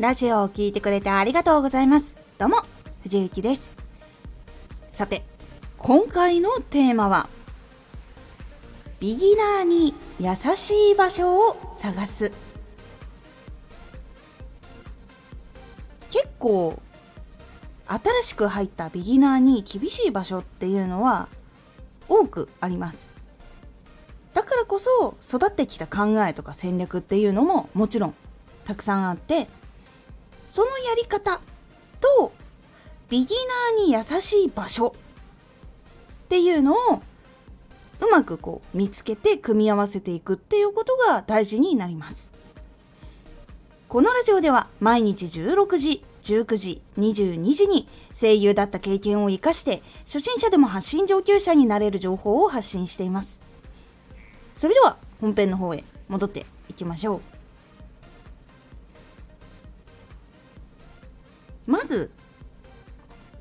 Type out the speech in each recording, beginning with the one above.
ラジオを聴いてくれてありがとうございます。どうも、藤幸です。さて、今回のテーマは、ビギナーに優しい場所を探す。結構、新しく入ったビギナーに厳しい場所っていうのは多くあります。だからこそ育ってきた考えとか戦略っていうのももちろんたくさんあってそのやり方とビギナーに優しい場所っていうのをうまくこう見つけて組み合わせていくっていうことが大事になります。このラジオでは毎日16時19時22時に声優だった経験を生かして初心者でも発信上級者になれる情報を発信しています。それでは本編の方へ戻っていきましょう。まず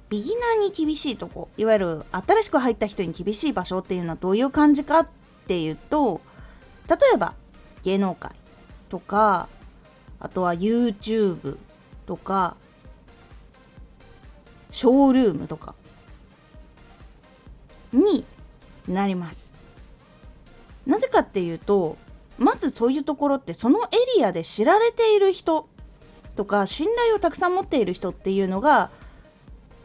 ビギナーに厳しいとこいわゆる新しく入った人に厳しい場所っていうのはどういう感じかっていうと例えば芸能界とかあとは YouTube とかショールームとかになります。なぜかっていうとまずそういうところってそのエリアで知られている人とか信頼をたくさん持っている人っていうのが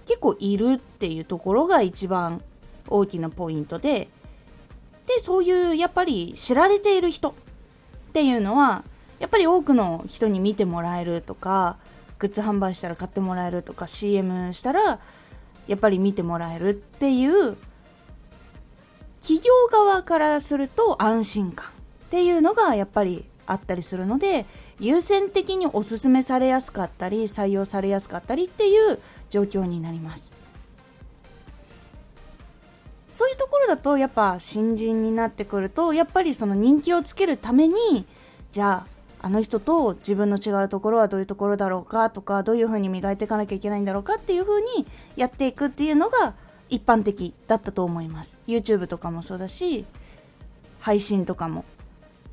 結構いるっていうところが一番大きなポイントででそういうやっぱり知られている人っていうのはやっぱり多くの人に見てもらえるとかグッズ販売したら買ってもらえるとか CM したらやっぱり見てもらえるっていう企業側からすると安心感っていうのがやっぱりあったりするので優先的におすすめされやすかったり採用されやすかったりっていう状況になります。そういうところだとやっぱ新人になってくるとやっぱりその人気をつけるためにじゃああの人と自分の違うところはどういうところだろうかとかどういうふうに磨いていかなきゃいけないんだろうかっていうふうにやっていくっていうのが一般的だったと思います。YouTube とかもそうだし配信とかも。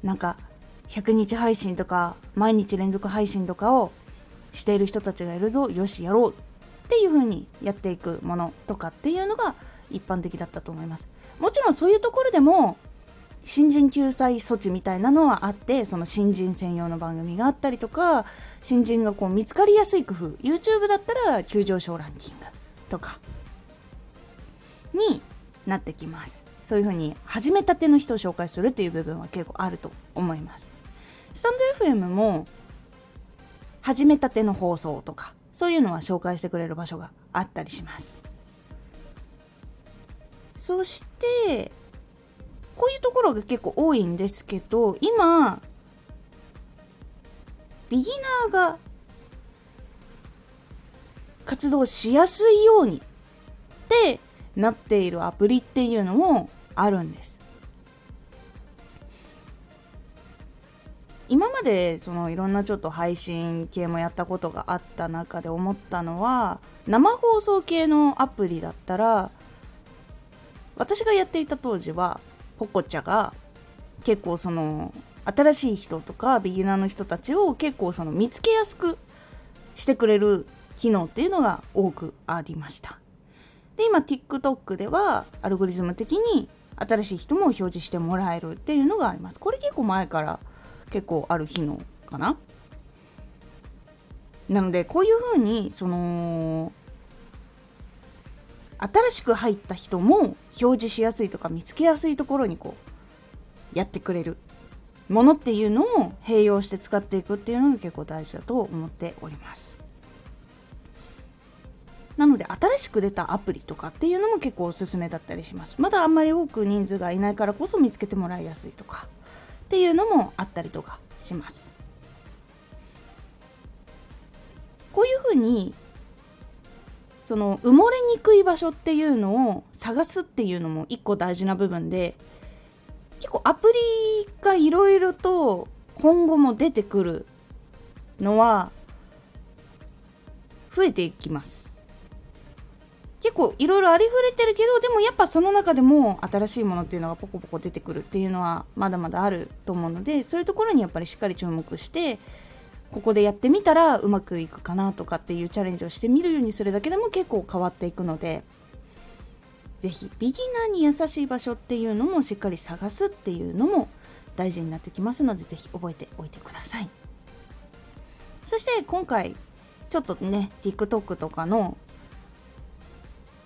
なんか100日配信とか毎日連続配信とかをしている人たちがいるぞよしやろうっていう風にやっていくものとかっていうのが一般的だったと思います。もちろんそういうところでも新人救済措置みたいなのはあってその新人専用の番組があったりとか新人がこう見つかりやすい工夫 YouTube だったら急上昇ランキングとかになってきます。そういうふうに始めたての人を紹介するっていう部分は結構あると思います。スタンド FM も始めたての放送とかそういうのは紹介してくれる場所があったりします。そしてこういうところが結構多いんですけど今ビギナーが活動しやすいようにってなっているアプリっていうのもあるんです。今までそのいろんなちょっと配信系もやったことがあった中で思ったのは生放送系のアプリだったら私がやっていた当時はポコチャが結構その新しい人とかビギナーの人たちを結構その見つけやすくしてくれる機能っていうのが多くありました。で今 TikTok ではアルゴリズム的に新しい人も表示してもらえるっていうのがあります。これ結構前から結構ある機能かな？なのでこういうふうにその新しく入った人も表示しやすいとか見つけやすいところにこうやってくれるものっていうのを併用して使っていくっていうのが結構大事だと思っております。なので新しく出たアプリとかっていうのも結構おすすめだったりします。まだあんまり多く人数がいないからこそ見つけてもらいやすいとか。っていうのもあったりとかします。こういうふうにその埋もれにくい場所っていうのを探すっていうのも一個大事な部分で結構アプリがいろいろと今後も出てくるのは増えていきます。結構いろいろありふれてるけどでもやっぱその中でも新しいものっていうのがポコポコ出てくるっていうのはまだまだあると思うのでそういうところにやっぱりしっかり注目してここでやってみたらうまくいくかなとかっていうチャレンジをしてみるようにするだけでも結構変わっていくので是非ビギナーに優しい場所っていうのもしっかり探すっていうのも大事になってきますので是非覚えておいてください。そして今回ちょっとね TikTok とかの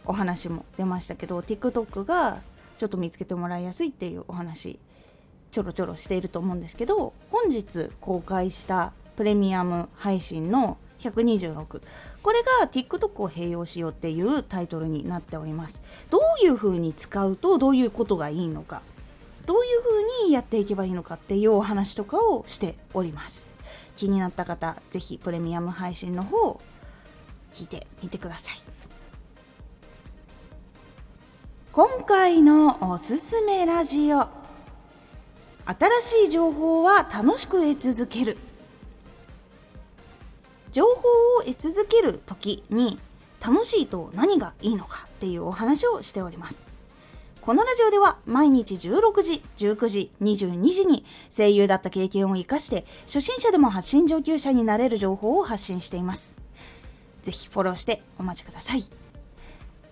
お話も出ましたけど TikTok がちょっと見つけてもらいやすいっていうお話ちょろちょろしていると思うんですけど本日公開したプレミアム配信の126これが TikTok を併用しようっていうタイトルになっております。どういう風に使うとどういうことがいいのかどういう風にやっていけばいいのかっていうお話とかをしております。気になった方是非プレミアム配信の方聞いてみてください。今回のおすすめラジオ新しい情報は楽しく得続ける情報を得続ける時に楽しいと何がいいのかっていうお話をしておりますこのラジオでは毎日16時、19時、22時に声優だった経験を活かして初心者でも発信上級者になれる情報を発信しています。ぜひフォローしてお待ちください。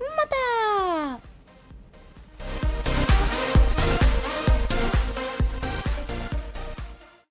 また。